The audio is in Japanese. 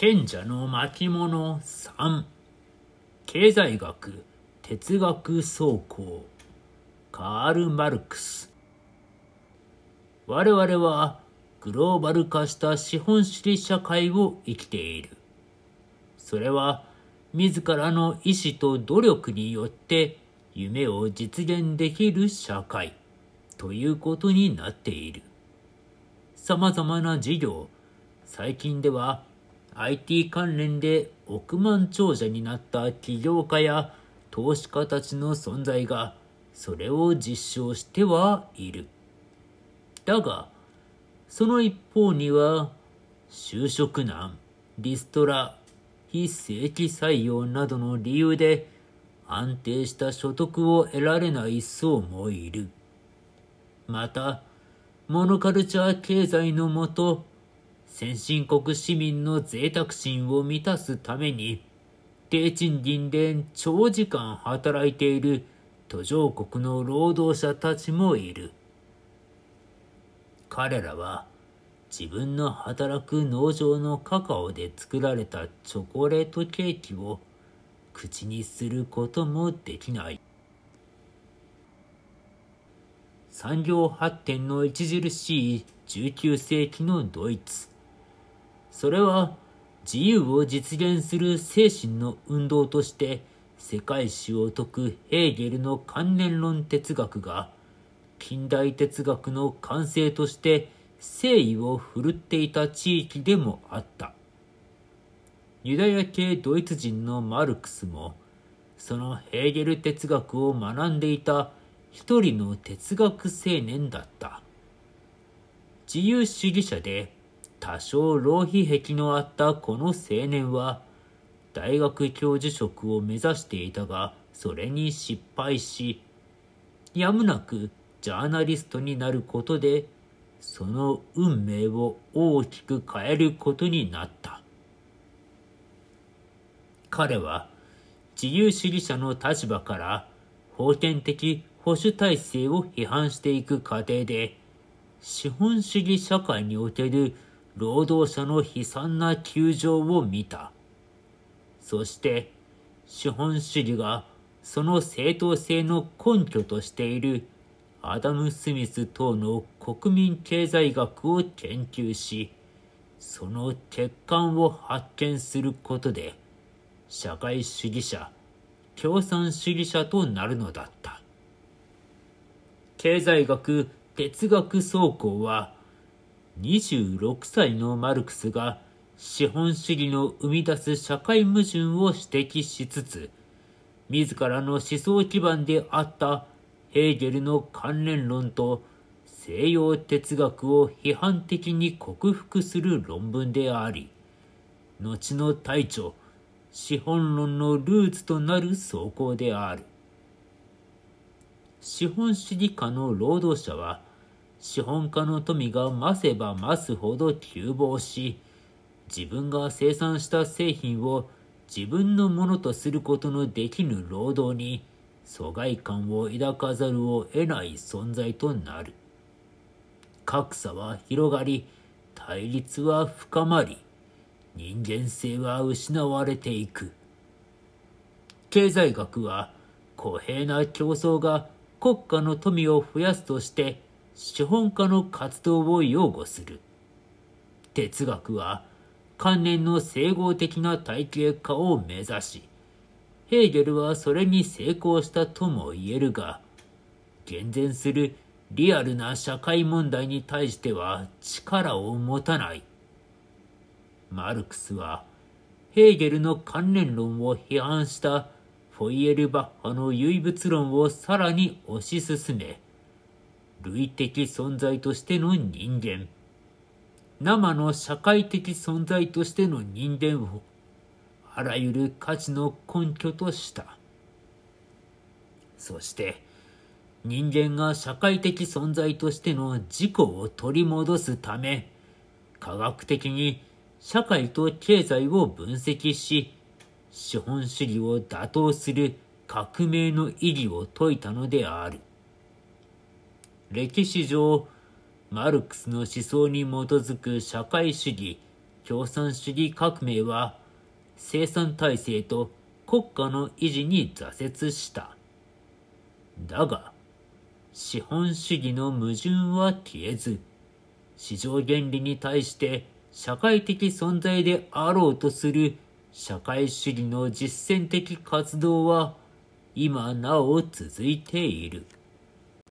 賢者の巻物3経済学哲学総考カール・マルクス我々はグローバル化した資本主義社会を生きている。それは自らの意志と努力によって夢を実現できる社会ということになっている。様々な事業、最近では IT 関連で億万長者になった起業家や投資家たちの存在がそれを実証してはいる。だが、その一方には、就職難、リストラ、非正規採用などの理由で安定した所得を得られない層もいる。また、モノカルチャー経済のもと、先進国市民の贅沢心を満たすために、低賃金で長時間働いている途上国の労働者たちもいる。彼らは自分の働く農場のカカオで作られたチョコレートケーキを口にすることもできない。産業発展の著しい19世紀のドイツ。それは自由を実現する精神の運動として世界史を説くヘーゲルの関連論哲学が近代哲学の完成として誠意を振るっていた地域でもあった。ユダヤ系ドイツ人のマルクスもそのヘーゲル哲学を学んでいた一人の哲学青年だった。自由主義者で多少浪費癖のあったこの青年は、大学教授職を目指していたが、それに失敗し、やむなくジャーナリストになることで、その運命を大きく変えることになった。彼は自由主義者の立場から封建的保守体制を批判していく過程で、資本主義社会における労働者の悲惨な窮状を見た。そして、資本主義がその正当性の根拠としているアダム・スミス等の国民経済学を研究し、その欠陥を発見することで、社会主義者、共産主義者となるのだった。経済学、哲学総考は、26歳のマルクスが資本主義の生み出す社会矛盾を指摘しつつ、自らの思想基盤であったヘーゲルの関連論と西洋哲学を批判的に克服する論文であり、後の大著、資本論のルーツとなる走行である。資本主義家の労働者は、資本家の富が増せば増すほど急暴し、自分が生産した製品を自分のものとすることのできぬ労働に疎外感を抱かざるを得ない存在となる。格差は広がり、対立は深まり、人間性は失われていく。経済学は公平な競争が国家の富を増やすとして資本家の活動を擁護する。哲学は観念の整合的な体系化を目指し、ヘーゲルはそれに成功したとも言えるが、厳然するリアルな社会問題に対しては力を持たない。マルクスは、ヘーゲルの関連論を批判したフォイエルバッハの唯物論をさらに推し進め、類的存在としての人間、生の社会的存在としての人間を、あらゆる価値の根拠とした。そして、人間が社会的存在としての自己を取り戻すため、科学的に社会と経済を分析し、資本主義を打倒する革命の意義を説いたのである。歴史上、マルクスの思想に基づく社会主義、共産主義革命は生産体制と国家の維持に挫折した。だが、資本主義の矛盾は消えず、市場原理に対して社会的存在であろうとする社会主義の実践的活動は今なお続いている。